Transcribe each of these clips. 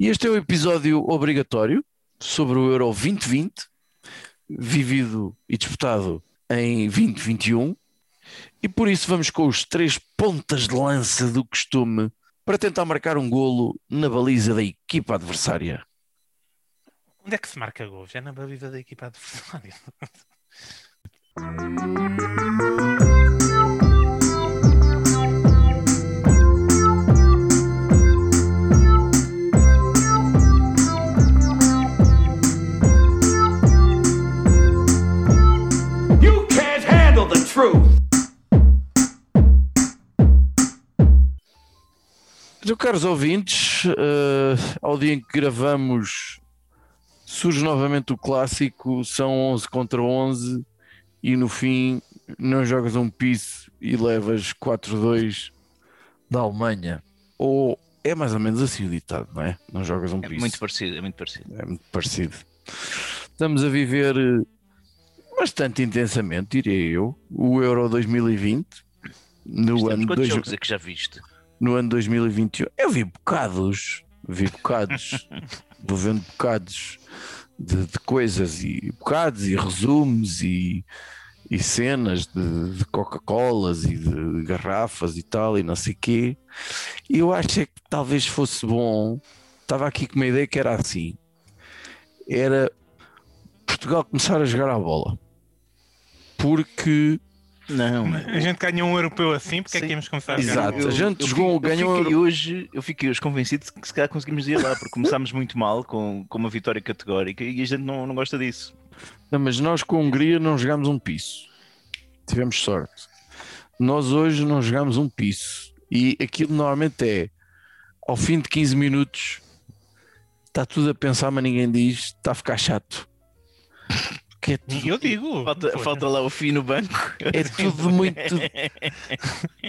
E este é o episódio obrigatório sobre o Euro 2020, vivido e disputado em 2021. E por isso vamos com os três pontas de lança do costume para tentar marcar um golo na baliza da equipa adversária. Onde é que se marca gols? É na baliza da equipa adversária. Então, caros ouvintes, eh, ao dia em que gravamos, surge novamente o clássico: são 11 contra 11 e no fim não jogas um piso e levas 4-2 da Alemanha. Ou é mais ou menos assim o ditado, não é? Não jogas um É piso. muito parecido, é muito parecido. É muito parecido. Estamos a viver eh, bastante intensamente, diria eu, o Euro 2020. No Estamos, ano, quantos dois, jogos é que já viste? No ano 2021. Eu vi bocados, vi bocados, vou vendo bocados de, de coisas e bocados e resumos e, e cenas de, de Coca-Colas e de garrafas e tal e não sei quê. E eu acho é que talvez fosse bom. Estava aqui com uma ideia que era assim: era Portugal começar a jogar a bola. Porque Não, A gente ganhou um europeu assim, porque é que Sim. íamos começar a Exato. a gente jogou- fiquei- ganhou- Eu fiquei, hoje, eu fiquei hoje convencido que se calhar conseguimos ir lá, porque começámos muito mal com, com uma vitória categórica e a gente não, não gosta disso. Não, mas nós com a Hungria não jogámos um piso. Tivemos sorte. Nós hoje não jogámos um piso. E aquilo normalmente é ao fim de 15 minutos está tudo a pensar, mas ninguém diz, está a ficar chato. Que é, E tudo, eu digo. Falta, falta lá o fim no banco. é tudo muito.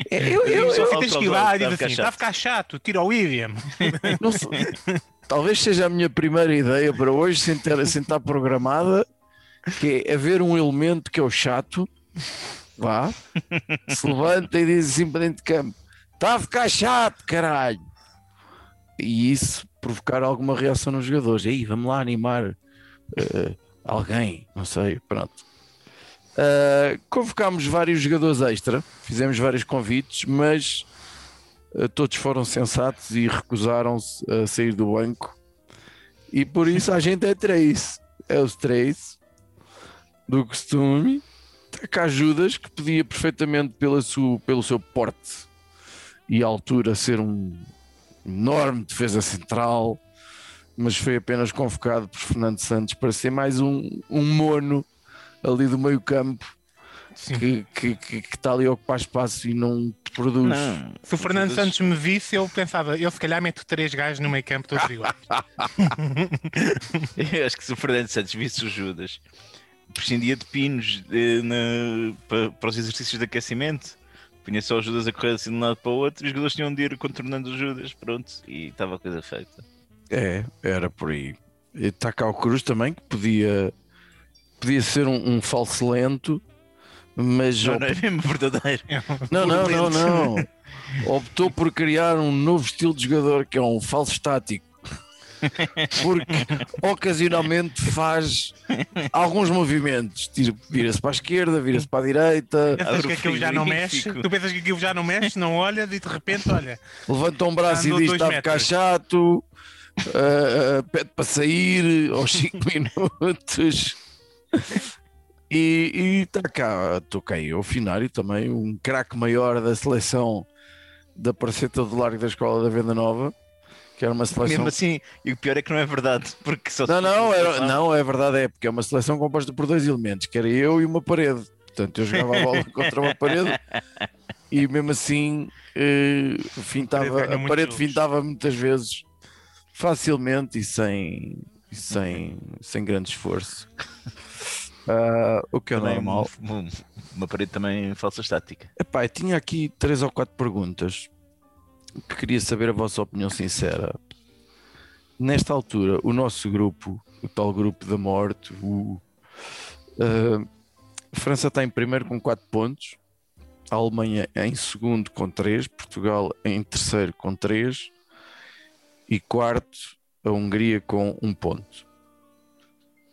É, eu, eu- eu- Você falta tens que ir o lá Ronaldo, e diz está a ficar assim: está a chato." ficar chato, tira o William. talvez seja a minha primeira ideia para hoje, sem ter, sem estar programada, que é haver um elemento que é o chato, vá, se levanta e diz assim para dentro de campo: está a ficar chato, caralho. E isso provocar alguma reação nos jogadores. Aí, vamos lá animar eh, alguém, não sei, pronto. Eh, convocámos vários jogadores extra, fizemos vários convites, mas eh, todos foram sensatos e recusaram-se a sair do banco. E por isso a gente é três. É os três do costume. Cá Judas, que podia perfeitamente pela sua, pelo seu porte e altura ser um enorme defesa central, mas foi apenas convocado por Fernando Santos para ser mais um, um mono ali do meio campo que, que, que, que está ali a ocupar espaço e não produz. Não. Se o Fernando Santos me visse, eu pensava, eu se calhar meto três gajos no meio campo todos iguais. Eu acho que se o Fernando Santos visse o Judas, prescindia de pinos eh, na- para, para os exercícios de aquecimento. Punha só o Judas a correr assim de um lado para o outro e os jogadores tinham de ir contornando o Judas, pronto, e estava a coisa feita. É, era por aí. E está cá o Cruz também, que podia, podia ser um, um falso lento, mas Não, op- não é mesmo verdadeiro. não, não, não, lento. não. optou por criar um novo estilo de jogador que é um falso estático. Porque ocasionalmente faz alguns movimentos, vira-se para a esquerda, vira-se para a direita, Pensas que aquilo já não mexe? Tu pensas que aquilo já não mexe, não olha e de repente, olha, levanta um braço e diz está a ficar metros." chato, ah, pede para sair aos 5 minutos. E está cá, eu, o Finário também, um craque maior da seleção da Parceta do Largo da Escola da Venda Nova, que era uma seleção. Mesmo assim, e o pior é que não é verdade, porque só Não, não, era, não, é verdade, é porque é uma seleção composta por dois elementos, que era eu e uma parede. Portanto, eu jogava a bola contra uma parede e mesmo assim eh, fintava, a parede jogos. fintava muitas vezes facilmente e sem, sem, sem grande esforço. Ah, o que é Também normal. uma, uma parede também falsa estática. Epá, eu tinha aqui três ou quatro perguntas que queria saber a vossa opinião sincera. Nesta altura, o nosso grupo, o tal grupo da morte, o, a França está em primeiro com 4 pontos, a Alemanha em segundo com 3, Portugal em terceiro com 3 e quarto a Hungria com um ponto.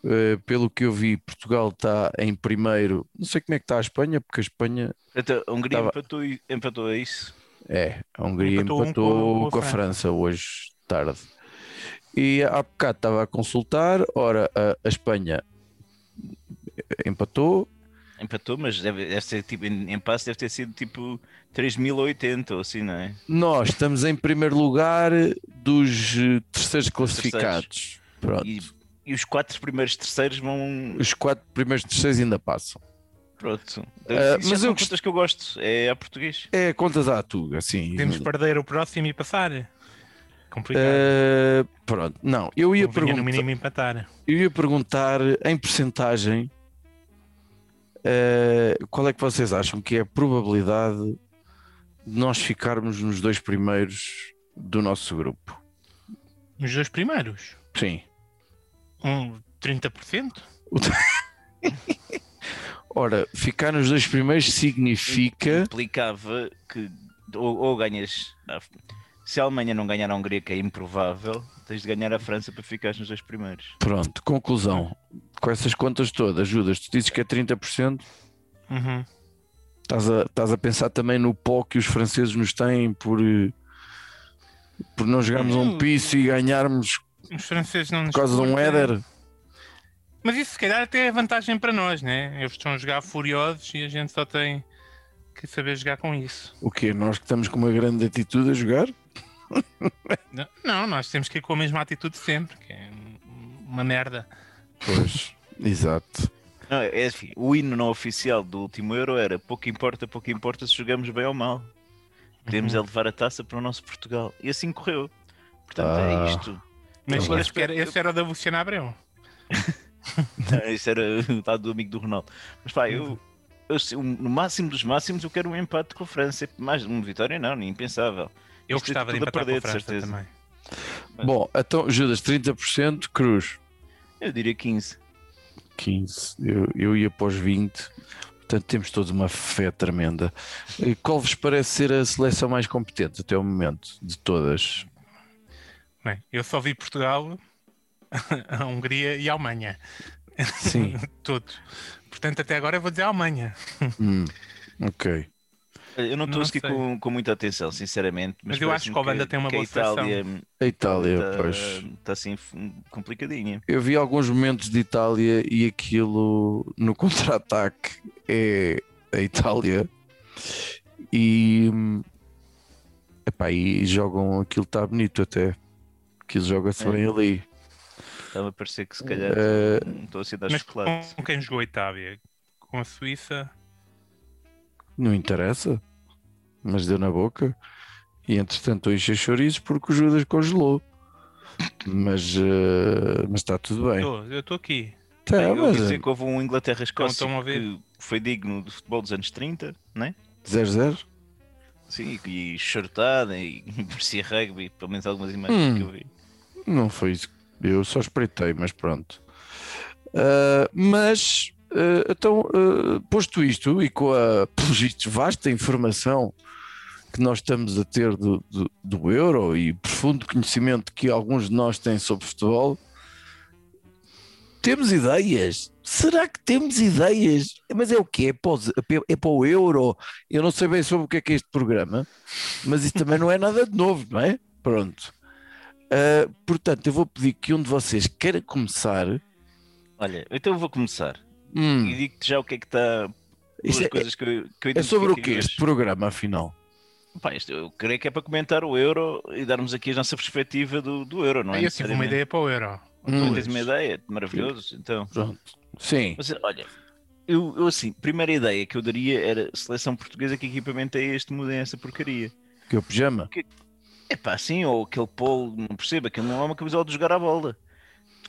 Eh, pelo que eu vi, Portugal está em primeiro. Não sei como é que está a Espanha, porque a Espanha Então, a Hungria Tava- empatou, empatou a isso. é, a Hungria Empatou empatou, um com a- com, a França hoje tarde. E há bocado estava a consultar, ora, a, a Espanha empatou, Empatou, mas deve, deve ser tipo, em, em passe deve ter sido tipo 3080 ou assim, não é? nós estamos em primeiro lugar dos eh, terceiros classificados. Pronto. E, e os quatro primeiros terceiros vão. Os quatro primeiros terceiros ainda passam. Pronto. Já mas são eu contas que eu gosto. É a português. É contas à tuga, assim. Podemos perder o próximo e passar. Complicado. Eh, pronto, não, eu ia, Convinha perguntar, mínimo empatar. eu ia perguntar em percentagem eh, qual é que vocês acham que é a probabilidade de nós ficarmos nos dois primeiros do nosso grupo? Os dois primeiros. Sim. Um 30%? Ora, ficar nos dois primeiros significa. Implicava que ou, ou ganhas. Se a Alemanha não ganhar a Hungria, que é improvável, tens de ganhar a França para ficares nos dois primeiros. Pronto, conclusão. Com essas contas todas, Judas, tu dizes que é 30%? Uhum. Estás a, estás a pensar também no pó que os franceses nos têm por, eh, por não jogarmos um Hum. piso e ganharmos Os franceses não nos por causa de um éder? Mas isso se calhar até é vantagem para nós, né? Eles estão a jogar furiosos e a gente só tem que saber jogar com isso. O quê? Nós que estamos com uma grande atitude a jogar? Não, nós temos que ir com a mesma atitude sempre, que é uma merda. Pois, exato. Não, é assim, o hino não oficial do último Euro era pouco importa, pouco importa se jogamos bem ou mal. Queremos Uhum. é levar a taça para o nosso Portugal. E assim correu. Portanto, Ah. é isto. Mas Tá bem. esse, era, esse era o da Luciana Abreu. Não, Isso era o dado do amigo do Ronaldo. Mas pá, eu, eu no máximo dos máximos, eu quero um empate com a França. Mais uma vitória, não, nem impensável. Eu Isto é gostava de empatar perder, com a de França certeza. também. Bom, então, Judas, 30%, Cruz, Eu diria 15. 15%. Eu, eu ia para os 20%. Portanto, temos todos uma fé tremenda. E Qual vos parece ser a seleção mais competente até o momento de todas? Bem, eu só vi Portugal, a Hungria e a Alemanha. Sim. Todos. Portanto, até agora eu vou dizer a Alemanha. Hum, ok. Eu não estou com, com muita atenção, sinceramente. Mas eu acho que a Holanda tem uma que boa seleção. Itália A Itália, está, pois. está assim complicadinha. Eu vi alguns momentos de Itália e aquilo no contra-ataque é a Itália e, epá, e jogam aquilo está bonito até. Aquilo joga-se É. bem ali. Estava a parecer que se calhar Eh, não estou a ser Mas chocolate. com quem jogou a Itália? Com a Suíça? Não interessa, mas deu na boca. E entretanto, eu enchi chorizos porque o Judas congelou. Mas, eh, mas está tudo bem. Eu estou aqui. Tá, eu mas dizer que houve um Inglaterra-Escócia estão a ver? que foi digno do futebol dos anos 30, né? 0-0. Sim, e shortada e parecia rugby, pelo menos algumas imagens Hum. que eu vi. Não foi isso. Eu só espreitei, mas pronto. Ah, mas, ah, então, ah, posto isto e com a, pelos vistos, vasta informação que nós estamos a ter do, do, do Euro e profundo conhecimento que alguns de nós têm sobre futebol, temos ideias. Será que temos ideias? Mas é o quê? É para, os- é para o Euro? Eu não sei bem sobre o que é que é este programa, mas isso também não é nada de novo, não é? Pronto. Uh, portanto, eu vou pedir que um de vocês queira começar. Olha, então eu vou começar. Hum, E digo-te já o que é que está. Isto é, coisas que eu, que eu é sobre o que este programa, afinal? Pá, isto eu creio que é para comentar o Euro e darmos aqui a nossa perspectiva do, do Euro, não é? Eu tive uma ideia para o Euro. Hum. Tens uma ideia, maravilhoso. Então, Pronto. Sim. mas olha, eu, eu assim, primeira ideia que eu daria era seleção portuguesa, que equipamento é este, mudem essa porcaria. Que é o pijama? É pá, assim, ou aquele polo, não percebo, aquilo não é uma camisola de jogar a bola.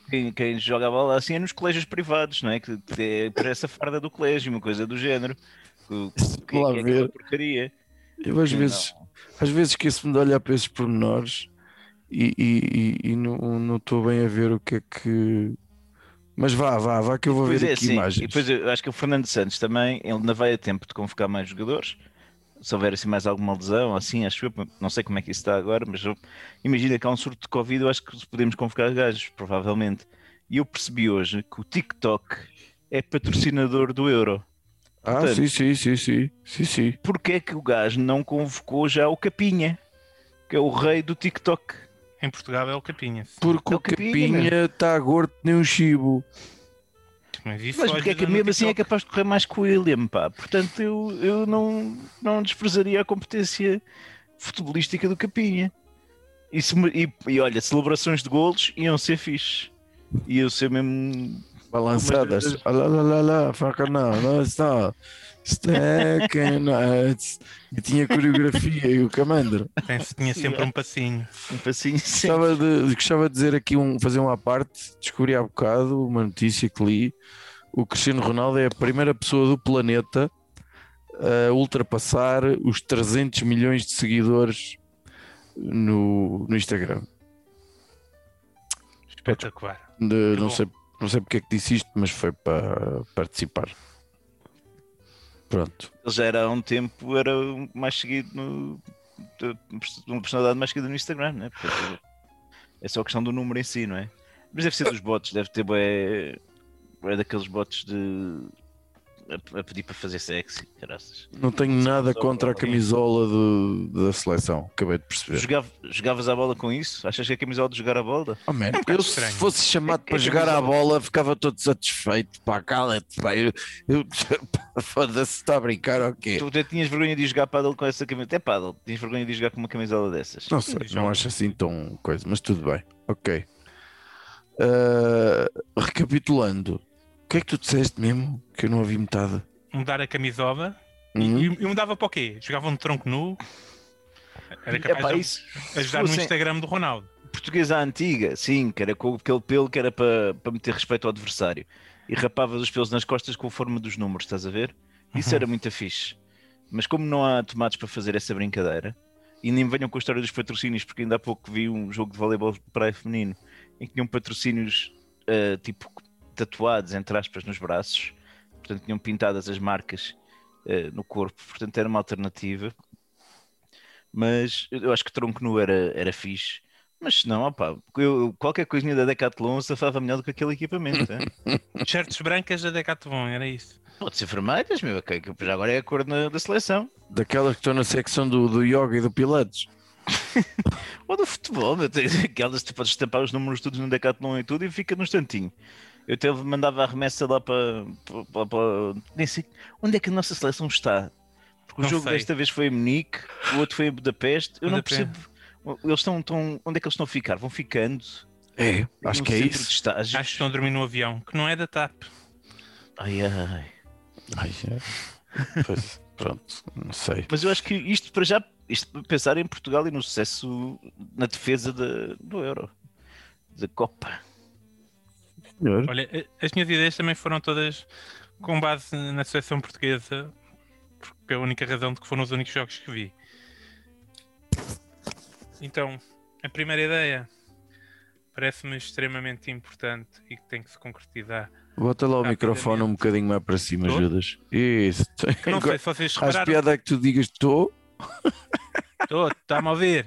Quem, quem joga a bola assim é nos colégios privados, não é? Que é para essa farda do colégio, uma coisa do género. Que, que, que é aquela porcaria. Eu às Não. vezes, às vezes esqueço-me de olhar para esses pormenores e, e, e, e não não estou bem a ver o que é que. Mas vá, vá, vá que eu vou ver é, aqui sim. imagens. E depois eu acho que o Fernando Santos também, ele ainda vai a tempo de convocar mais jogadores. se houver assim mais alguma lesão, assim, acho eu, não sei como é que isso está agora, mas eu, imagina que há um surto de Covid, eu acho que podemos convocar gajos, provavelmente. E eu percebi hoje que o TikTok é patrocinador do Euro. Ah, Portanto- sim, sim, sim, sim, sim, sim. Porquê é que o gajo não convocou já o Capinha, que é o rei do TikTok? Em Portugal é o Capinha. Porque É o Capinha, está gordo nem um chibo. Mas, isso Mas porque é que mesmo assim é capaz de correr mais que o William, pá. Portanto, eu, eu não, não desprezaria a competência futebolística do Capinha. E, se e, e olha, celebrações de golos iam ser fixe. Iam ser mesmo. Balançadas. Lá, lá, lá, lá, faca não, não está. Stacking nuts. E tinha coreografia e o Camandro. Tinha sempre um passinho. um passinho. Gostava de, gostava de dizer aqui, um, fazer uma parte. Descobri há bocado uma notícia que li. O Cristiano Ronaldo é a primeira pessoa do planeta a ultrapassar os 300 milhões de seguidores no, no Instagram. Espetacular. De- não, bom. sei, não sei porque é que disse isto, mas foi para participar. Pronto. Ele já era há um tempo, era mais seguido no. Uma personalidade mais seguida no Instagram, né? Porque é só questão do número em si, não é? Mas deve ser dos bots, deve ter é daqueles bots de. A, a pedir para fazer sexy, graças. Não tenho nada contra a camisola do- da seleção, acabei de perceber. Jogava, jogavas a bola com isso? Achas que é camisola de jogar a bola? Oh, man, bocado eu se fosse chamado É- para é jogar à camisola. bola ficava todo satisfeito. Pá, cala-te, pá. Eu, eu, foda-se, está a brincar ou quê? Tu até tinhas vergonha de jogar paddle com essa camisola. Até paddle, tinhas vergonha de jogar com uma camisola dessas. Não sei, não acho assim tão coisa, mas tudo bem. Ok. Ah, recapitulando, que é que tu disseste mesmo? Que eu não ouvi metade. Mudar a camisola. Uhum. E, e mudava para o quê? Jogava um tronco nu. Era capaz Epá, de isso, ajudar no Instagram do Ronaldo. portuguesa antiga, sim, que era com aquele pelo que era para, para meter respeito ao adversário. E rapavas os pelos nas costas com a forma dos números, estás a ver? Isso Uhum. era muito fixe. Mas como não há tomates para fazer essa brincadeira, e nem me venham com a história dos patrocínios, porque ainda há pouco vi um jogo de voleibol de praia feminino em que tinham patrocínios ah, tipo tatuados, entre aspas, nos braços, portanto tinham pintadas as marcas ah, no corpo, portanto era uma alternativa. Mas eu acho que tronco nu era, era fixe. Mas se não, opá, eu, qualquer coisinha da Decathlon safava melhor do que aquele equipamento. Shirts brancas da Decathlon, era isso. Pode ser vermelhas, meu, que já agora é a cor na- da seleção. Daquelas que estão na secção do, do yoga e do pilates. Ou do futebol, meu, aquelas que tu podes estampar os números todos no Decathlon e tudo e fica no instantinho. Eu até mandava a remessa lá para, para, para- Nem sei onde é que a nossa seleção está. Porque o Não jogo sei. desta vez foi em Munique, o outro foi em Budapeste. Eu não percebo. Eles estão, estão. Onde é que eles estão a ficar? Vão ficando. É, acho que é de isso. Acho que estão a dormir no avião, que não é da TAP. Ai, ai. Ai, é. Pois, pronto, não sei. Mas eu acho que isto para já, isto para pensar em Portugal e no sucesso na defesa da- do Euro, da Copa. Senhor. Olha, a- as minhas ideias também foram todas com base na seleção portuguesa, porque é a única razão de que foram os únicos jogos que vi. Então, a primeira ideia parece-me extremamente importante e que tem que se concretizar. Bota lá o microfone um bocadinho mais para cima, Tô? Judas. Isso. Que não sei se vocês repararam. piada é que tu digas estou. Está-me a ouvir?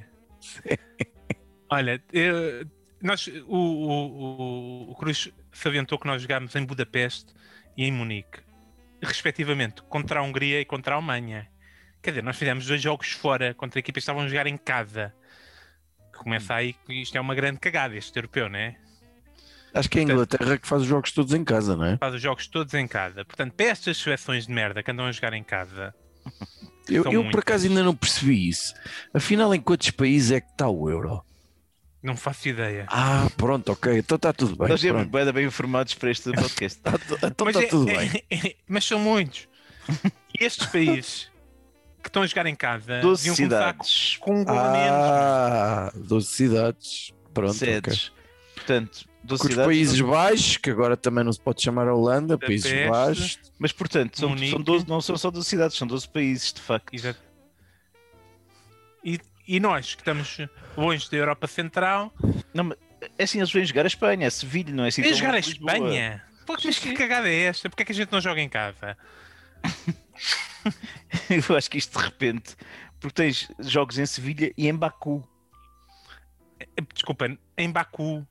Olha, eu- nós, o, o, o, o Cruz salientou que nós jogámos em Budapeste e em Munique, respectivamente, contra a Hungria e contra a Alemanha. Quer dizer, nós fizemos dois jogos fora contra equipas que estavam a jogar em casa. Começa aí que isto é uma grande cagada, este europeu, não é? Acho que é a Inglaterra que faz os jogos todos em casa, não é? Faz os jogos todos em casa. Portanto, para estas seleções de merda que andam a jogar em casa, Eu, eu por acaso ainda não percebi isso. Afinal, em quantos países é que está o euro? Não faço ideia. Ah, pronto, ok. Então está tudo bem. Nós temos pronto. bem, bem informados para este podcast. Tá então está é- tudo é- bem. é- mas são muitos. E estes países que estão a jogar em casa 12 deviam começar com- cidades, com um gol a menos. Ah, 12 cidades. Pronto, ok. sedes. Portanto, 12 Com os cidades. Países Baixos, que agora também não se pode chamar Holanda, Países Budapeste. Baixos. Mas portanto, são, são 12, não são só 12 cidades, são 12 países, de facto. Exato. E, e nós, que estamos longe da Europa Central, Não, mas é assim, eles vêm jogar a Espanha, a Sevilha, não é assim? vêm jogar a. Espanha. Pô, mas que cagada é esta? Porquê é que a gente não joga em casa? Eu acho que isto de repente. Porque tens jogos em Sevilha e em Baku. Desculpa, em Baku,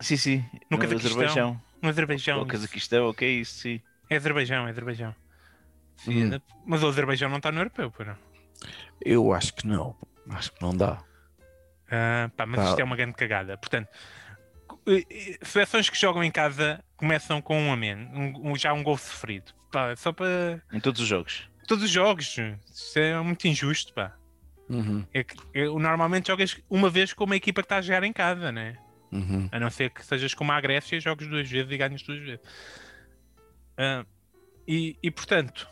Sim, sim. No no. Azerbaijão. no Azerbaijão. O Cazaquistão, ok, isso sim. É Azerbaijão, é Azerbaijão. Sim, Hum. Mas o Azerbaijão não está no europeu, pô, não. Eu acho que não. Acho que não dá. Ah, pá, mas Tá. isto é uma grande cagada. Portanto, eh, eh, seleções que jogam em casa começam com um a menos, um- um- já um gol sofrido. Pá, só para Em todos os jogos. todos os jogos. Isso é muito injusto, pá. Uhum, É que é, normalmente jogas uma vez com uma equipa que está a jogar em casa, né? uhum. A não ser que sejas como a Grécia e jogues duas vezes e ganhas duas vezes. Ah, e, e, portanto,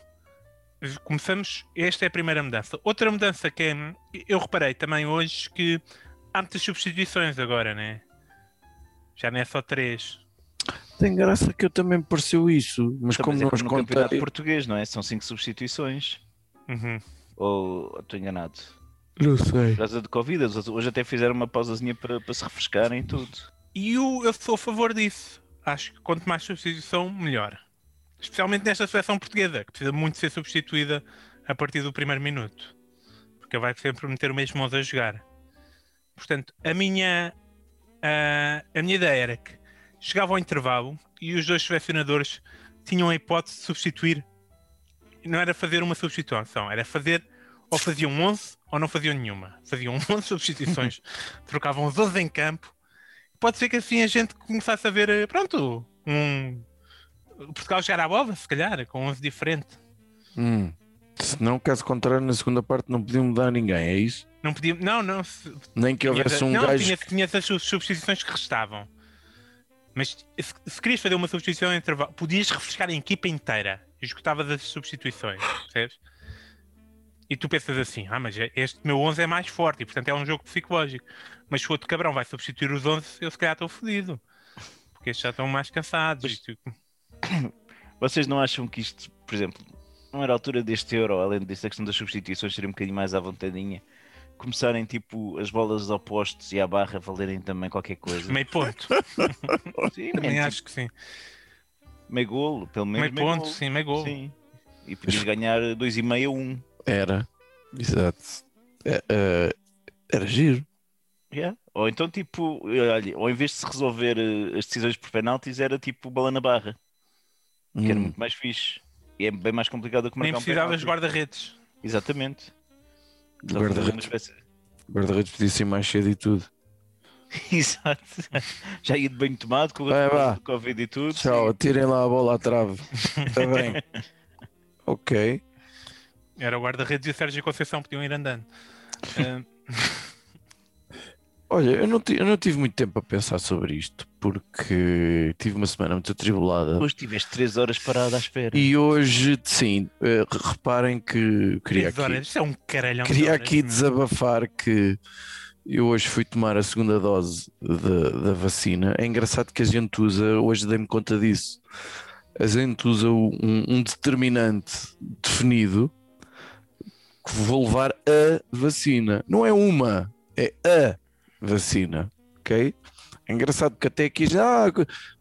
começamos. Esta é a primeira mudança. Outra mudança que é, eu reparei também hoje que há muitas substituições agora, né? Já não é só três. Tem graça que eu também me pareceu isso, mas como Mas é nós como no campeonato português, não é? São cinco substituições. Uhum. Ou estou enganado? Não sei. Por causa de Covid, hoje até fizeram uma pausazinha para, para se refrescarem e tudo. E eu, eu sou a favor disso. Acho que quanto mais substituição, melhor. Especialmente nesta seleção portuguesa, que precisa muito ser substituída a partir do primeiro minuto. Porque vai sempre meter o mesmo 11 a jogar. Portanto, a minha, a, a minha ideia era que chegava ao intervalo e os dois selecionadores tinham a hipótese de substituir. Não era fazer uma substituição, era fazer ou faziam 11 ou não faziam nenhuma. Faziam 11 substituições, trocavam os 11 em campo pode ser que assim a gente começasse a ver, eh, pronto, um Portugal jogar à bola, se calhar, com 11 diferente. Hum. Se não, caso contrário, na segunda parte não podiam mudar ninguém, é isso? Não podia, não, não, se, Nem que houvesse um não, gajo. tinha, tinha sub- substituições que restavam. Mas se, se querias fazer uma substituição em intervalo, podias refrescar a equipa inteira. Esgotavas as substituições, percebes? E tu pensas assim, ah, mas este meu 11 é mais forte e portanto é um jogo psicológico. Mas se o outro cabrão vai substituir os 11, eu se calhar estou fodido. Porque estes já estão mais cansados. Mas- Vocês não acham que isto, por exemplo, não era a altura deste Euro, além desta questão das substituições, seria um bocadinho mais à vontadinha? Começarem tipo as bolas opostos e à barra valerem também qualquer coisa. Meio ponto. Sim, Também meio, acho que sim. meio golo, pelo menos. Meio ponto, golo. sim, meio gol. Sim. E podias ganhar 2,5 a 1. Era. Exato. É, é, era giro. Yeah. Ou então, tipo, olha, ou em vez de se resolver eh, as decisões por penaltis, era tipo bola na barra, que era Hum. muito mais fixe. E é bem mais complicado do que Nem marcar um precisavas penalti. de guarda-redes. Exatamente. Guarda-redes espécie- guarda-redes podia ser mais cedo e tudo. Exato. Já ia de banho tomado com o do Covid e tudo. Tchau, tirem lá a bola à trave. Está bem. ok. Era o guarda-redes e o Sérgio Conceição podiam ir andando. Ah, Olha, eu não, eu não tive muito tempo a pensar sobre isto, porque tive uma semana muito atribulada. Hoje tiveste 3 horas parado à espera. E hoje, sim, eh, reparem que queria horas, aqui, Isso é um caralhão. de queria horas, aqui desabafar que eu hoje fui tomar a segunda dose da, da vacina. É engraçado que a gente usa, hoje dei-me conta disso, a gente usa um, um determinante definido que vou levar a vacina. Não é uma, é a vacina, ok? É engraçado que até aqui já ah,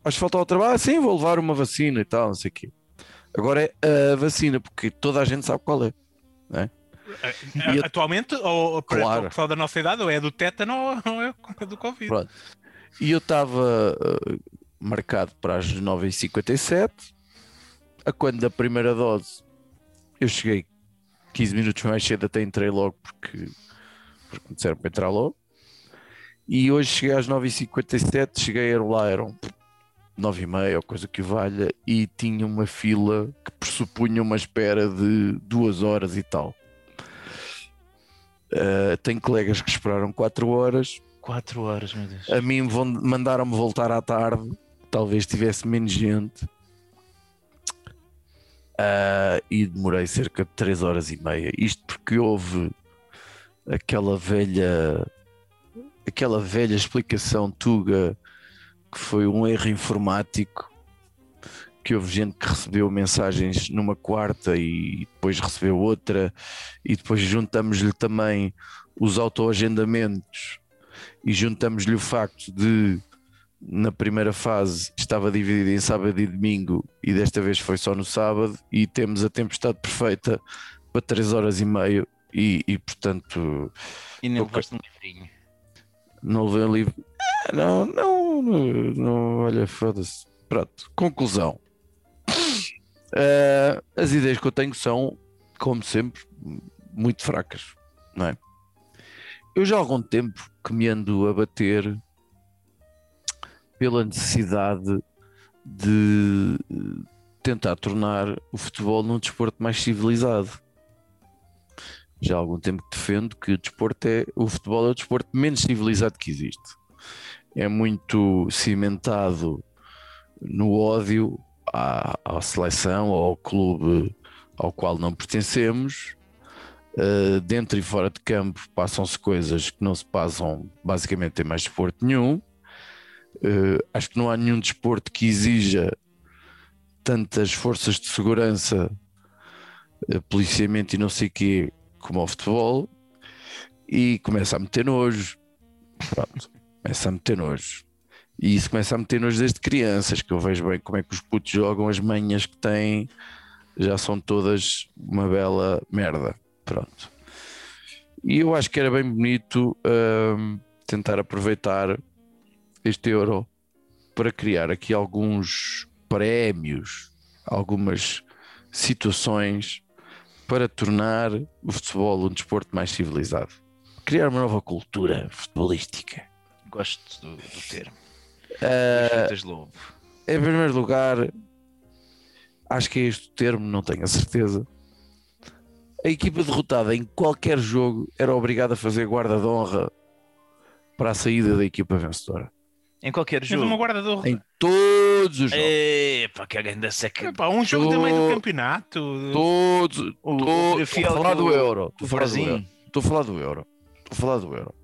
vais faltar ao trabalho, sim, vou levar uma vacina e tal, não sei o quê. Agora é a vacina, porque toda a gente sabe qual é. Ah, E- Atualmente, ou, ou para Claro. o pessoal da nossa idade, ou é do tétano ou é do Covid. Pronto. E eu estava uh, marcado para as 9h57. A quando da primeira dose eu cheguei 15 minutos mais cedo, até entrei logo porque, porque me disseram para entrar logo. E hoje cheguei às 9h57, cheguei lá, eram 9h30 ou coisa que valha, e tinha uma fila que pressupunha uma espera de duas horas e tal. Uh, tenho colegas que esperaram 4 horas, 4 horas, meu Deus. a mim mandaram-me voltar à tarde, talvez tivesse menos gente. Ah, e demorei cerca de 3 horas e meia. Isto porque houve aquela velha aquela velha explicação tuga que foi um erro informático que houve gente que recebeu mensagens numa quarta e depois recebeu outra e depois juntamos-lhe também os autoagendamentos e juntamos-lhe o facto de na primeira fase estava dividido em sábado e domingo e desta vez foi só no sábado e temos a tempestade perfeita para 3 horas e meia e, e, portanto E nem levaste um livrinho. Não levei o livro. Ah, Não, não, não, não olha, foda-se. Pronto, conclusão. Ah, as ideias que eu tenho são, como sempre, muito fracas, não é? Eu já há algum tempo que me ando a bater pela necessidade de tentar tornar o futebol num desporto mais civilizado. Já há algum tempo que defendo que o desporto é o futebol é o desporto menos civilizado que existe. É muito cimentado no ódio à, à seleção ou ao clube ao qual não pertencemos. Uh, dentro e fora de campo passam-se coisas que não se passam basicamente em mais desporto nenhum. Uh, acho que não há nenhum desporto que exija tantas forças de segurança, uh, policiamento e não sei o quê, como ao futebol. E começa a meter nojo. Pronto, começa a meter nojo. E isso começa a meter nojo desde crianças, que eu vejo bem como é que os putos jogam, as manhas que têm já são todas uma bela merda. Pronto. E eu acho que era bem bonito hum, tentar aproveitar este euro para criar aqui alguns prémios, algumas situações para tornar o futebol um desporto mais civilizado. Criar uma nova cultura futebolística. Gosto do, do termo. Frutas lobo. em primeiro lugar, acho que é este o termo, não tenho a certeza. A equipa derrotada em qualquer jogo era obrigada a fazer guarda de honra para a saída da equipa vencedora. Em qualquer Tens jogo. uma guarda honra. Em todos os jogos. Epá, que ainda seca. Epá, um jogo também do campeonato. Todos. O- Tô- o Estou a falar do- do Euro. Estou a falar do Euro. Estou a falar do Euro. Estou a falar do Euro.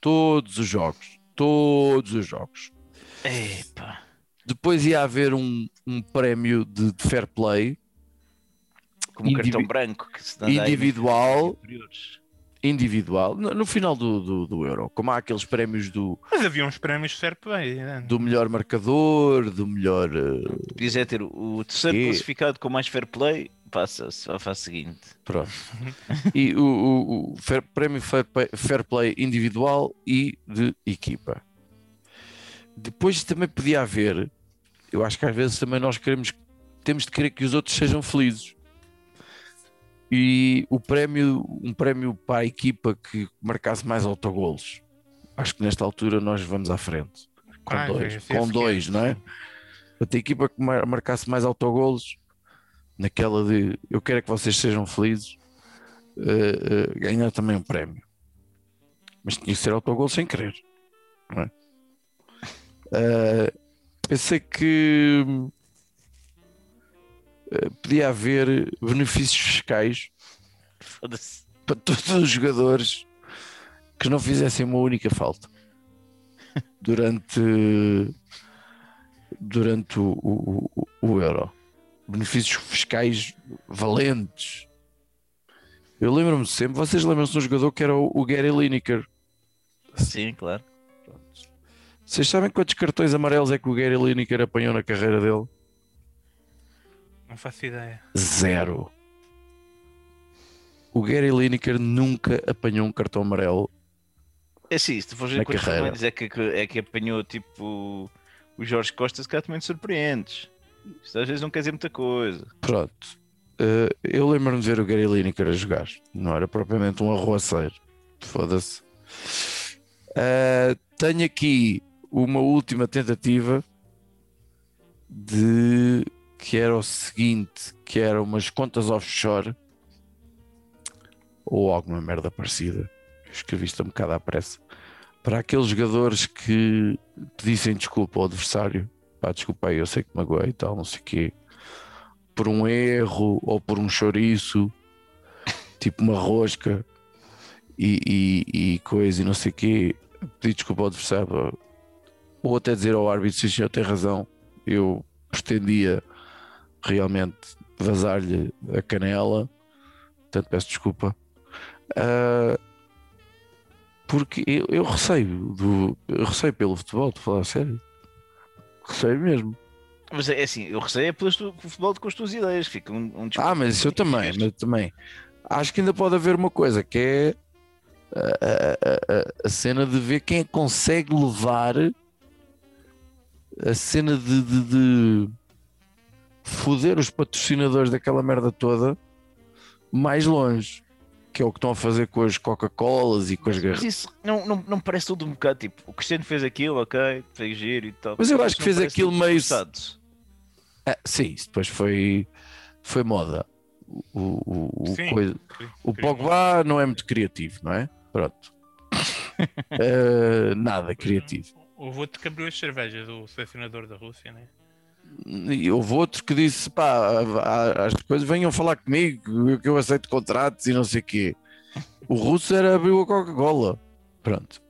Todos os jogos. Todos os jogos. Epá. Depois ia haver um, um prémio de, de fair play Como um cartão branco que se dá aí nas individual, anteriores. Individual, no, no final do, do, do Euro. Como há aqueles prémios do, Mas havia uns prémios fair play. né? do melhor marcador, do melhor. eh, Podias é ter o terceiro E- classificado com mais fair play, passa-se à fase seguinte. pronto. E o, o- o fair- prémio fair play, fair play individual e de equipa. Depois também podia haver, eu acho que às vezes também nós queremos, temos de querer que os outros sejam felizes. E o prémio, um prémio para a equipa que marcasse mais autogolos. Acho que nesta altura nós vamos à frente. Com Ah, dois, esse- com dois, que não é? A equipa que mar- marcasse mais autogolos, naquela de eu quero é que vocês sejam felizes, eh, eh, ganhar também um prémio. Mas tinha que ser autogol sem querer. Não é? Eh, pensei que podia haver benefícios fiscais para todos os jogadores que não fizessem uma única falta durante durante o, o, o- o Euro. Benefícios fiscais valentes. Eu lembro-me sempre, vocês lembram-se de um jogador que era o, o Gary Lineker. Sim, claro. Vocês sabem quantos cartões amarelos é que o Gary Lineker apanhou na carreira dele? Não faço ideia. Zero. O Gary Lineker nunca apanhou um cartão amarelo É sim, se tu fores ver quantos tamanhos é que, é que apanhou tipo o Jorge Costa, se calhar também te surpreendes. Isto às vezes não quer dizer muita coisa. Pronto. Eh, eu lembro-me de ver o Gary Lineker a jogar. Não era propriamente um arruaceiro. Foda-se. Eh, tenho aqui uma última tentativa de que era o seguinte, que era umas contas offshore ou alguma merda parecida. Escrevi isto um bocado à pressa. Para aqueles jogadores que pedissem desculpa ao adversário. Pá, desculpa eu sei que magoei e tal, não sei o quê por um erro ou por um chouriço, tipo uma rosca e, e, e coisa e não sei o quê, pedir desculpa ao adversário ou até dizer ao árbitro o senhor tem razão, eu pretendia realmente vazar-lhe a canela, portanto peço desculpa. Ah, porque eu, eu receio do eu receio pelo futebol, de falar a sério. Receio mesmo. Mas é assim, eu receio é pelas tu, com o futebol com as tuas ideias. Fica um, um Ah, mas isso eu também, mas também. acho que ainda pode haver uma coisa que é a, a- a- cena de ver quem é consegue levar a cena de, de, de foder os patrocinadores daquela merda toda mais longe. Que é o que estão a fazer com as Coca-Colas e com as Mas garrafas. isso não, não, não parece tudo um bocado tipo, o Cristiano fez aquilo, ok, fez giro e tal. Mas eu acho que fez aquilo tudo meio-. Ah, sim, isso depois foi, foi moda. O, o, o, Sim. coisa- o Pogba não é muito criativo, não é? Pronto. Eh, nada criativo. Houve outro que abriu as cervejas, o selecionador da Rússia, né? E houve outro que disse: pá, as coisas venham falar comigo, que eu aceito contratos e não sei o quê. O russo era abriu a Coca-Cola. Pronto.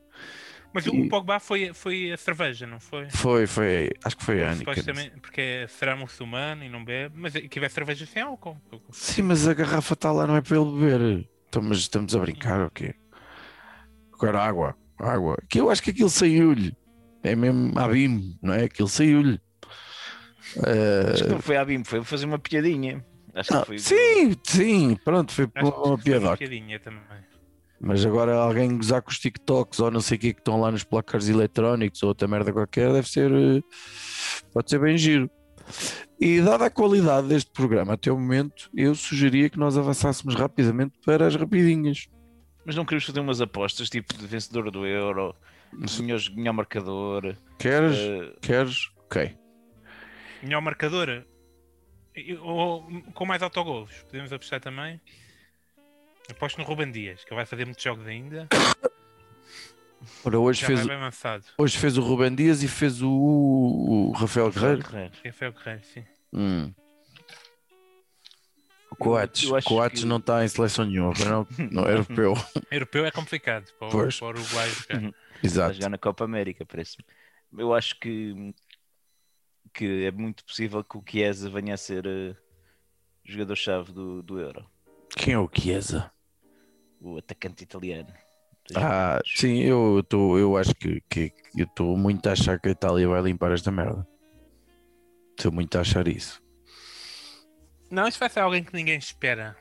Mas E- o Pogba foi, foi a cerveja, não foi? Foi, foi, acho que foi a. Supostamente, porque será muçulmano e não bebe, mas que tiver cerveja sem álcool. Sim, mas a garrafa está lá, não é para ele beber. Então, mas estamos a brincar, o quê? Agora água, água. Que eu acho que aquilo saiu-lhe. É mesmo Abim, não é? Aquilo saiu-lhe. Eh, Acho que não foi a BIM, foi fazer uma piadinha. Acho que foi. sim, sim, pronto, foi Acho uma foi uma piadinha também. Mas agora alguém gozar com os TikToks ou não sei o que que estão lá nos placares eletrónicos ou outra merda qualquer, deve ser. eh, Pode ser bem giro. E dada a qualidade deste programa até o momento, eu sugeria que nós avançássemos rapidamente para as rapidinhas. Mas não queremos fazer umas apostas tipo de vencedor do Euro, melhor, melhor marcador. Queres? eh, Queres? Ok. Melhor marcador. E- Ou com mais autogolos. Podemos apostar também. Aposto no Ruben Dias, que ele vai fazer muitos jogos ainda. Ora, hoje Já fez, hoje fez o Rubem Dias e fez o, o Rafael Guerreiro. Rafael Guerreiro, sim. Hum. O Coates, Eu Coates que- não está em seleção nenhuma, não, não é europeu. Europeu é complicado para o, Pois. para o Uruguai jogar. Uhum. a Exato. jogar na Copa América, parece-me. Eu acho que, que é muito possível que o Chiesa venha a ser eh, jogador-chave do, do Euro, Quem é o Chiesa? o atacante italiano. Ah, sim, eu, tô, eu acho que, que eu estou muito a achar que a Itália vai limpar esta merda. Estou muito a achar isso. Não, isso vai ser alguém que ninguém espera.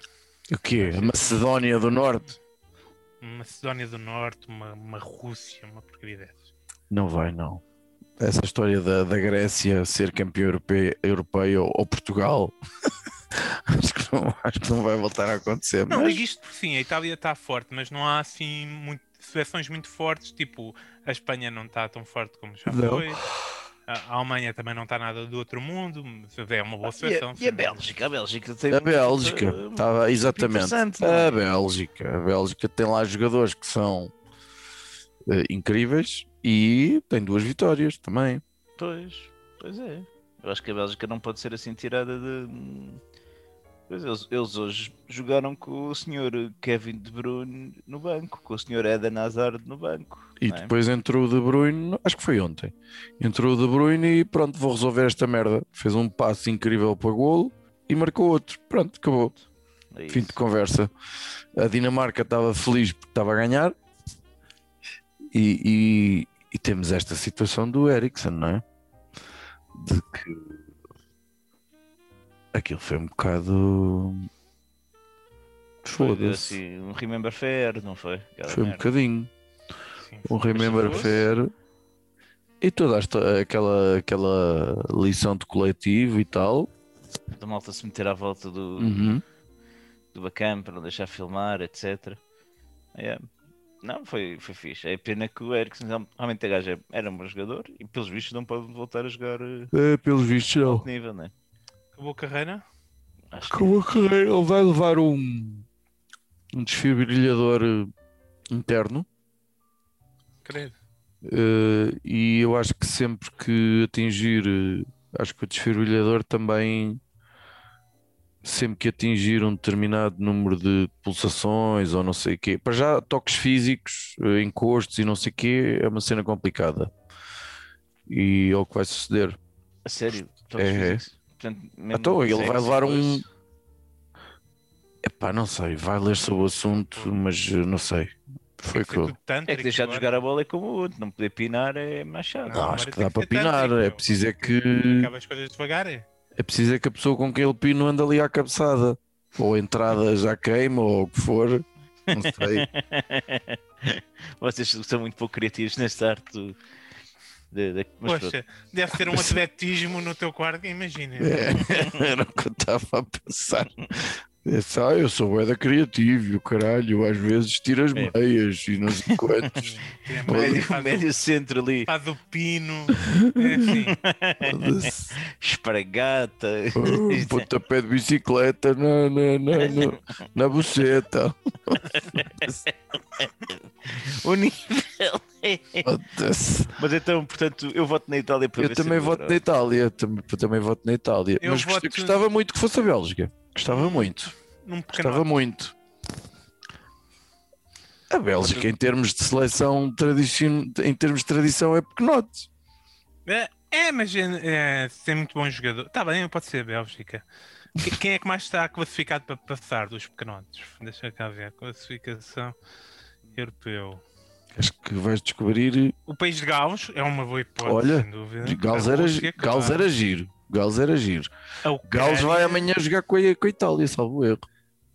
O quê? A Macedónia do Norte? Macedónia do Norte, uma, uma Rússia, uma porcaria dessas. Não vai, não. Essa história da, da Grécia ser campeão europeu, europeu ou, ou Portugal, acho, que não, acho que não vai voltar a acontecer. Não, mas- isto por sim, a Itália está forte, mas não há assim muito, seleções muito fortes, tipo a Espanha não está tão forte como já Não. foi. A Alemanha também não está nada do outro mundo, mas é uma boa E seleção. a, e a. Bélgica? A Bélgica tem A Bélgica, estava exatamente. interessante, não é? A Bélgica, a Bélgica tem lá jogadores que são eh, incríveis e tem duas vitórias também. Pois, pois é. Eu acho que a Bélgica não pode ser assim tirada de. Pois eles, eles hoje jogaram com o senhor Kevin De Bruyne no banco, com o senhor Eden Hazard no banco. E é? depois entrou o De Bruyne, acho que foi ontem. Entrou o De Bruyne e pronto, vou resolver esta merda. Fez um passo incrível para golo e marcou outro. Pronto, acabou. É Fim de conversa. A Dinamarca estava feliz porque estava a ganhar e, e- e temos esta situação do Ericsson, não é? De que aquilo foi um bocado. Foda-se. assim, um Remember Fair, não foi? Aquela Foi um merda. bocadinho. Sim. Um Remember Fair. E toda esta, aquela, aquela lição de coletivo e tal. Da malta se meter à volta do, Uhum. do bacana para não deixar filmar, etc. É. Não, foi, foi fixe. É pena que o Ericsson realmente a gaja era um bom jogador e pelos vistos não pode voltar a jogar eh, É, pelos vistos, não. nível, né? Acabou a carreira? Acho que Com a carreira, ele vai levar um, um desfibrilhador eh, interno. Credo. eh, e eu acho que sempre que atingir, acho que o desfibrilhador também, sempre que atingir um determinado número de pulsações ou não sei o quê, para já toques físicos, eh, encostos e não sei o quê, é uma cena complicada. E é o que vai suceder. A sério? toques É, é. físicos? Portanto, Então, ele vai levar um. Epá, não sei, vai ler sobre o assunto, mas eh, não sei. Foi que É que deixar de jogar a bola é como o outro, não poder pinar é mais chato. Não, agora acho que dá para pinar, tântrico, é preciso é que- Acaba as coisas devagar. é? É preciso é que a pessoa com quem ele pino anda ali à cabeçada. ou entradas à queima, ou o que for. Não sei. Vocês são muito pouco criativos nesta arte. do- de- de- mas pronto. Poxa, deve ter um atletismo no teu quarto, imagina. É, era o que eu estava a pensar. É eu sou da criativo, e o caralho, às vezes tiro as É. meias e não sei quantos. É, Médio, médio centro ali. faz o pino. É assim. Foda-se. Esparagata. Um pontapé de bicicleta na, na, na, na, na buceta. o nível. Foda-se. Mas então, portanto, eu voto na Itália para Eu também é voto na Itália. Também, também voto na Itália. Eu Mas voto- gostava muito que fosse a Bélgica. Gostava muito. Num Gostava pequeno. muito. A Bélgica, em termos de seleção, em termos de tradição, é pequenote. É, é, mas é, é, tem muito bom jogador. Está bem, pode ser a Bélgica. Que- Quem é que mais está classificado para passar dos pequenotes? Deixa cá ver. Classificação europeu. Acho que vais descobrir. O país de Gales é uma boa hipótese, Olha, sem dúvida. Gales era, Gales era giro. Gales era giro. Gales vai amanhã jogar com a, com a Itália, salvo erro.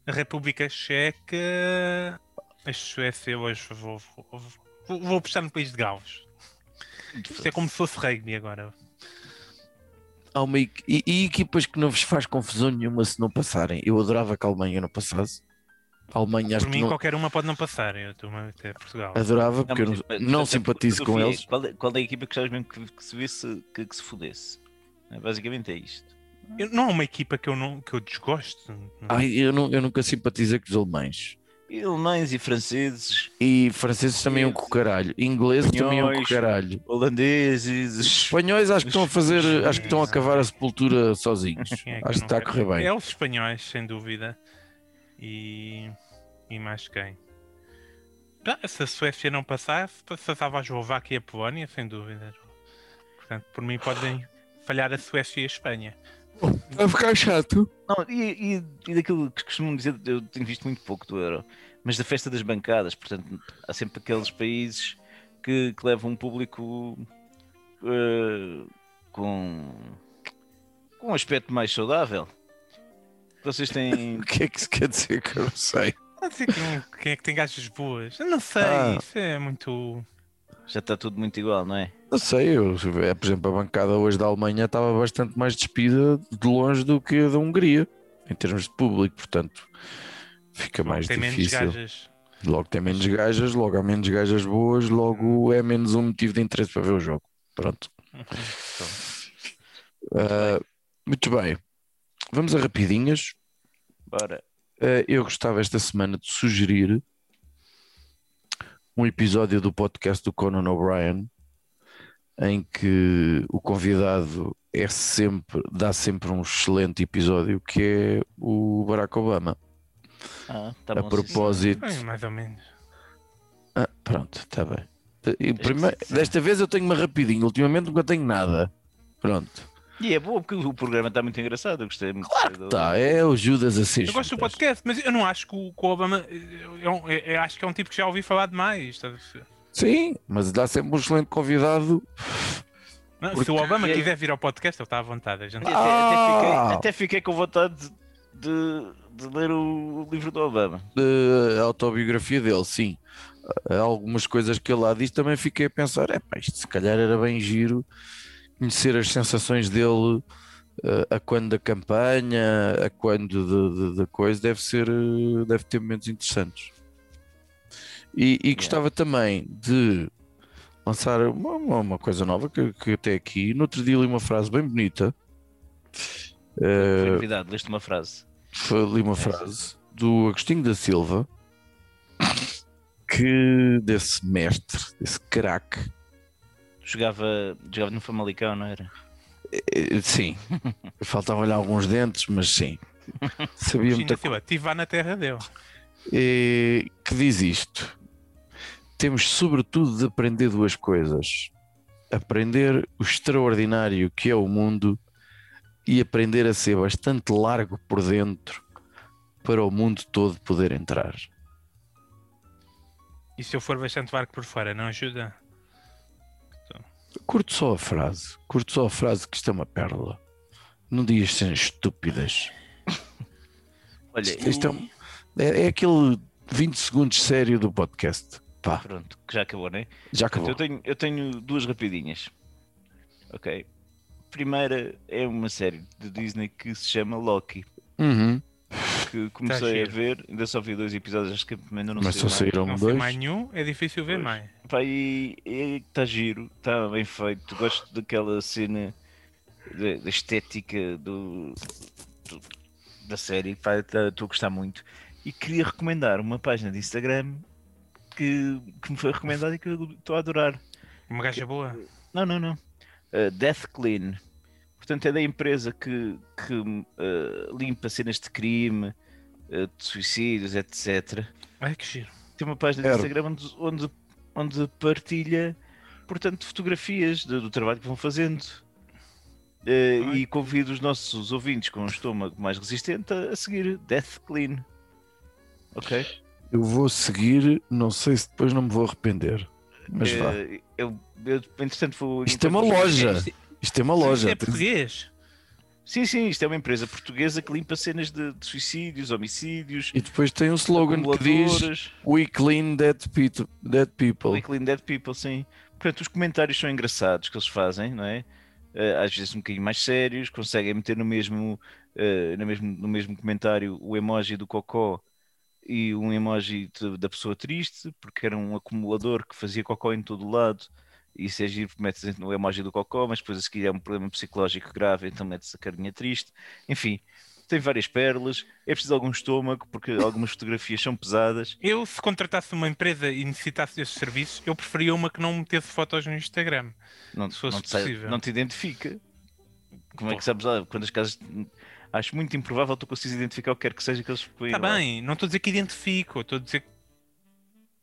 A República Checa. A Suécia hoje vou, vou, vou, vou apostar no país de Gales. Isto é como se fosse rugby agora. Há uma e, e equipas que não vos faz confusão nenhuma se não passarem. Eu adorava que a Alemanha não passasse. A Alemanha Por mim, não. qualquer uma pode não passar. Eu estou até Portugal. Adorava porque eu mas- não, mas, não portanto, simpatizo com eles. Qual é, qual é a equipa que gostavas mesmo que, que se visse que, que se fudesse? É, Basicamente é isto. Eu- não há uma equipa que eu, não, que eu desgosto. Ai, eu, não, eu nunca simpatizei com os alemães. E alemães e franceses, E franceses também um com o caralho. Ingleses também um com o Espanhóis. caralho. holandeses. Espanhóis acho que estão a fazer, acho que estão a cavar a sepultura sozinhos. É que Acho que está a correr bem. É os espanhóis, sem dúvida. E, e mais quem? Se a Suécia não passar, passava a Eslováquia e a Polónia, sem dúvida. Portanto, por mim podem falhar a Suécia e a Espanha. Vai ficar chato. Não, e, e, e daquilo que costumam dizer, eu tenho visto muito pouco do Euro, mas da festa das bancadas, portanto, há sempre aqueles países que, que levam um público eh, com, com um aspecto mais saudável. Vocês têm. O que é que isso quer dizer que eu não sei? Não sei quem, quem é que tem gajas boas. Eu não sei, Ah. isso é muito. Já está tudo muito igual, não é? Não sei, eu, é, por exemplo, a bancada hoje da Alemanha estava bastante mais despida de longe do que a da Hungria, em termos de público, portanto fica mais tem menos difícil. gajas. Logo tem menos gajas, logo há menos gajas boas, logo é menos um motivo de interesse para ver o jogo. Pronto. Ah, muito bem. Vamos a rapidinhas. Bora. Uh, eu gostava esta semana de sugerir um episódio do podcast do Conan O'Brien em que o convidado é sempre, dá sempre um excelente episódio que é o Barack Obama. Ah, tá a bom, sim, propósito. Bem, mais ou menos. Ah, pronto, está bem. Primeiro- desta vez eu tenho uma rapidinho, ultimamente nunca tenho nada. Pronto. E é bom porque o programa está muito engraçado. Eu gostei muito. Claro Tá, é o Judas assim. Eu gosto do podcast, mas eu não acho que o, que o Obama. Eu, eu- eu acho que é um tipo que já ouvi falar demais. a ver? Sim, mas dá sempre um excelente convidado. Não, Porque- Se o Obama quiser vir ao podcast, ele está à vontade. A gente... Até, até fiquei, Ah! até fiquei com vontade de, de- de ler o livro do Obama. de autobiografia dele, sim. Algumas coisas que ele lá diz também fiquei a pensar: é pá, isto se calhar era bem giro conhecer as sensações dele eh, a quando da campanha, a quando da coisa, deve ser, eh, deve ter momentos interessantes. E, e gostava também de lançar uma, uma- coisa nova que, que até aqui, no outro dia li uma frase bem bonita. Foi Eh, novidade, leste uma frase. foi ali uma frase do Agostinho da Silva que desse mestre, desse craque, Jogava, jogava no Famalicão, não era? eh, sim, faltavam-lhe alguns dentes, mas sim, sabia muita eu estive lá na terra dele. Eh, que diz isto: temos sobretudo de aprender duas coisas: aprender o extraordinário que é o mundo e aprender a ser bastante largo por dentro para o mundo todo poder entrar. E se eu for bastante barco por fora, não ajuda? Curto só a frase, curto só a frase que isto é uma pérola. Não digas cenas estúpidas. Olha, Isto, é, eu- é, é aquele 20 segundos sério do podcast. Pá, Pronto, que já acabou, né? já acabou. eu tenho, eu tenho duas rapidinhas. Ok. Primeira é uma série de Disney que se chama Loki. Uhum. Que comecei a ver, ainda só vi dois episódios, acho que ainda não Mas sei só mais. saíram Não sei dois. mais nenhum, é difícil ver Pois. mais. Pá, e está giro, está bem feito. Gosto daquela cena da, da estética do, do- da série. tá- Estou a gostar muito. E queria recomendar uma página de Instagram que, que me foi recomendada e que estou a adorar. Uma gaja boa. Não, não, não. Uh, Death Clean. Portanto, é da empresa que, que uh, limpa cenas de crime, uh, de suicídios, etc. Ai que giro. Tem uma página de. Instagram onde, onde, onde partilha, portanto, fotografias do, do trabalho que vão fazendo. Uh, e convido os nossos ouvintes com um estômago mais resistente a, a seguir Death Clean. Ok? Eu vou seguir, não sei se depois não me vou arrepender. Mas vá. Eu, eu, entretanto, vou. Isto é uma enquanto- loja. Isto- Isto é uma Isto loja. é português. Sim, sim, isto é uma empresa portuguesa que limpa cenas de, de suicídios, homicídios, E depois tem um slogan que diz. We clean dead, dead people. We Clean Dead People, sim. Portanto, os comentários são engraçados que eles fazem, não é? Eh, às vezes um bocadinho mais sérios, conseguem meter no mesmo, eh, no mesmo, no mesmo comentário o emoji do cocó e um emoji de- da pessoa triste, porque era um acumulador que fazia cocó em todo o lado. E isso é giro, metes no emoji do cocó, mas depois a seguir é um problema psicológico grave, então metes a carinha triste. Enfim, tem várias pérolas. É preciso algum estômago, porque algumas fotografias são pesadas. Eu, se contratasse uma empresa e necessitasse desses serviços, eu preferia uma que não metesse fotos no Instagram. não, Se fosse não, te, possível. não te identifica. Como é Pô. que sabes lá? Quando as casas. Acho muito improvável tu conseguires identificar o que quer que seja que eles põem. Está. Tá bem, não estou a dizer que identifico, estou a dizer que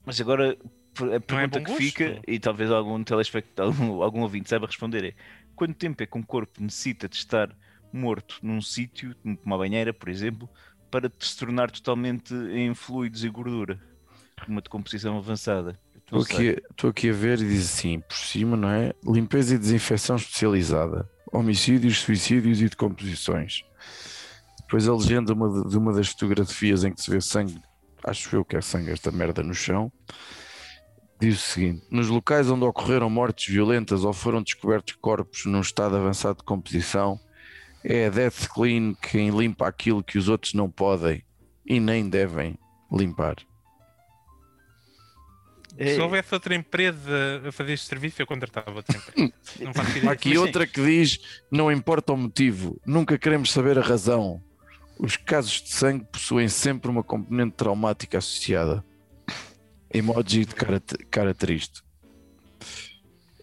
Mas agora a pergunta bom que gosto? fica, e talvez algum telespectador, algum, algum ouvinte saiba responder, é quanto tempo é que um corpo necessita de estar morto num sítio, como uma banheira, por exemplo, para se tornar totalmente em fluidos e gordura? Uma decomposição avançada. Estou aqui, estou aqui a ver e diz assim, por cima, não é? Limpeza e desinfecção especializada. Homicídios, suicídios e decomposições. Depois a legenda uma de, de uma das fotografias em que se vê sangue, acho eu que é sangue esta merda no chão, diz o seguinte: nos locais onde ocorreram mortes violentas ou foram descobertos corpos num estado avançado de composição, é a Death Clean quem limpa aquilo que os outros não podem e nem devem limpar. Se houvesse outra empresa a fazer este serviço, eu contratava outra empresa. Há aqui outra que diz: não importa o motivo, nunca queremos saber a razão. Os casos de sangue possuem sempre uma componente traumática associada. Emoji de cara, cara triste.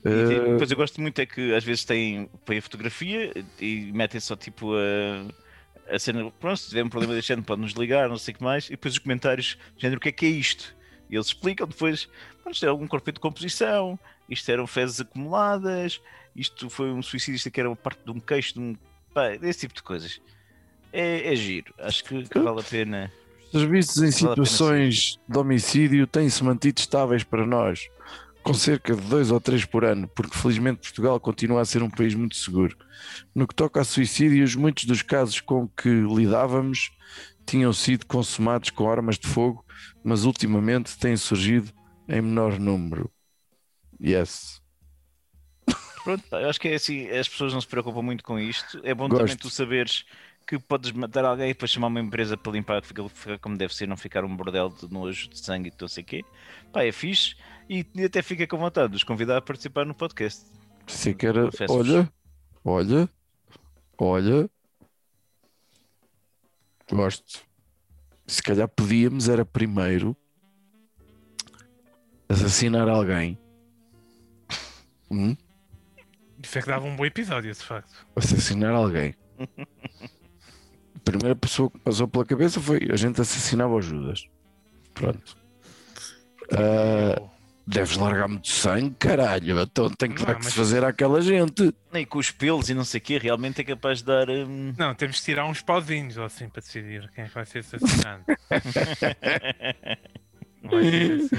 E Eh, depois eu gosto muito é que às vezes têm, põem a fotografia e metem só tipo a, a cena, pronto, se tiver um problema deste género pode nos ligar, não sei o que mais, e depois os comentários, género, o que é que é isto? E eles explicam depois, pronto, isto é algum corpo de composição, isto eram fezes acumuladas, isto foi um suicídio, isto aqui era parte de um queixo, de um, pá, esse tipo de coisas. É, é giro, acho que, que vale a pena. Serviços em situações de homicídio têm-se mantido estáveis para nós, com cerca de dois ou três por ano, porque felizmente Portugal continua a ser um país muito seguro. No que toca a suicídios, muitos dos casos com que lidávamos tinham sido consumados com armas de fogo, mas ultimamente têm surgido em menor número. Yes. Pronto, eu acho que é assim, as pessoas não se preocupam muito com isto. É bom Gosto. também tu saberes que podes matar alguém e depois chamar uma empresa para limpar, que fica, fica como deve ser, não ficar um bordel de nojo, de sangue e de não sei o quê. Pá, é fixe e, até fica com vontade de os convidar a participar no podcast. Se que era, Confesso-vos. olha, olha, olha, gosto. Se calhar podíamos era primeiro assassinar alguém. Hum? Isso é que dava um bom episódio, de facto. Assassinar alguém. A primeira pessoa que passou pela cabeça foi a gente assassinava o Judas. Pronto. Ah, deves largar muito sangue, caralho. Então tem que Não, que mas- se fazer àquela gente. E com os pelos e não sei o quê, realmente é capaz de dar. hum, Não, temos de tirar uns pauzinhos ou assim para decidir quem é que vai ser assassinado. Assim.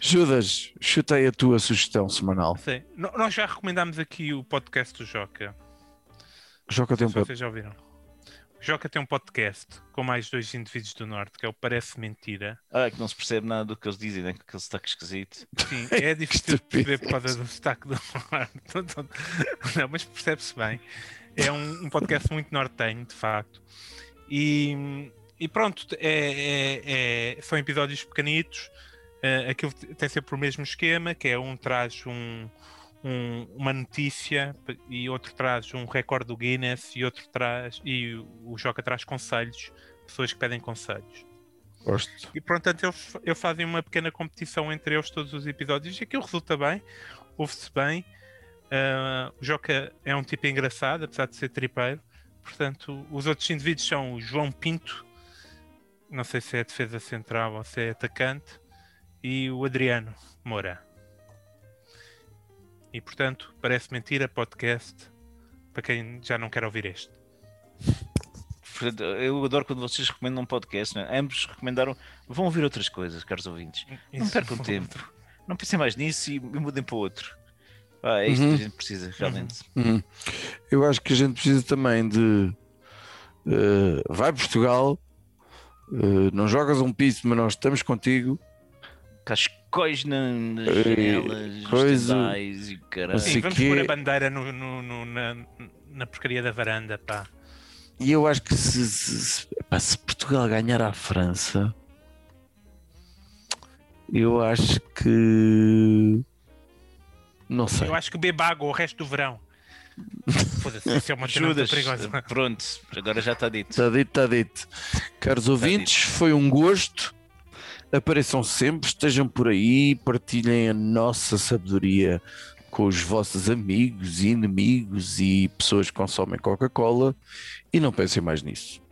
Judas, chutei a tua sugestão semanal. No- Nós já recomendámos aqui o podcast do Joca. Joca tem um vocês já ouviram. Joca tem um podcast com mais dois indivíduos do Norte, que é o Parece Mentira. Ah, que não se percebe nada do que eles dizem, né? Com aquele sotaque esquisito. Sim, é difícil de perceber por causa do sotaque do Norte. Não, mas percebe-se bem. É um, um podcast muito nortenho, de facto. E, e pronto, é- é- é- são episódios pequenitos. eh, aquilo tem sempre o mesmo esquema, que é um traz um, um- uma notícia e outro traz um recorde do Guinness e outro traz e o Joca traz conselhos, pessoas que pedem conselhos. Gosto. E portanto eles, eles fazem uma pequena competição entre eles todos os episódios e aquilo resulta bem, ouve-se bem. Ah, o Joca é um tipo engraçado, apesar de ser tripeiro. Portanto, os outros indivíduos são o João Pinto, não sei se é defesa central ou se é atacante, e o Adriano Moura. E portanto, parece mentira, podcast, para quem já não quer ouvir este. Eu adoro quando vocês recomendam um podcast, né? ambos recomendaram. Vão ouvir outras coisas, caros ouvintes. Não Isso. percam tempo. Não pensem mais nisso e, mudem para outro. Ah, é isto que Uhum. a gente precisa, realmente. Hum. Eu acho que a gente precisa também de. eh, vai Portugal, eh, não jogas um piso, mas nós estamos contigo. Na- nas janelas, coisa- tendais e o caralho. Sim, vamos que- pôr a bandeira no- no- no- na, na porcaria da varanda, pá. E eu acho que se, se- se- epá, se Portugal ganhar à França, eu acho que. Não sei. Eu acho que beba água o resto do verão. Foda-se, isso é uma Judas, perigosa. pronto, agora já está dito. Está dito, está dito. Caros ouvintes, foi um gosto. Apareçam sempre, estejam por aí, partilhem a nossa sabedoria com os vossos amigos e inimigos e pessoas que consomem Coca-Cola e não pensem mais nisso.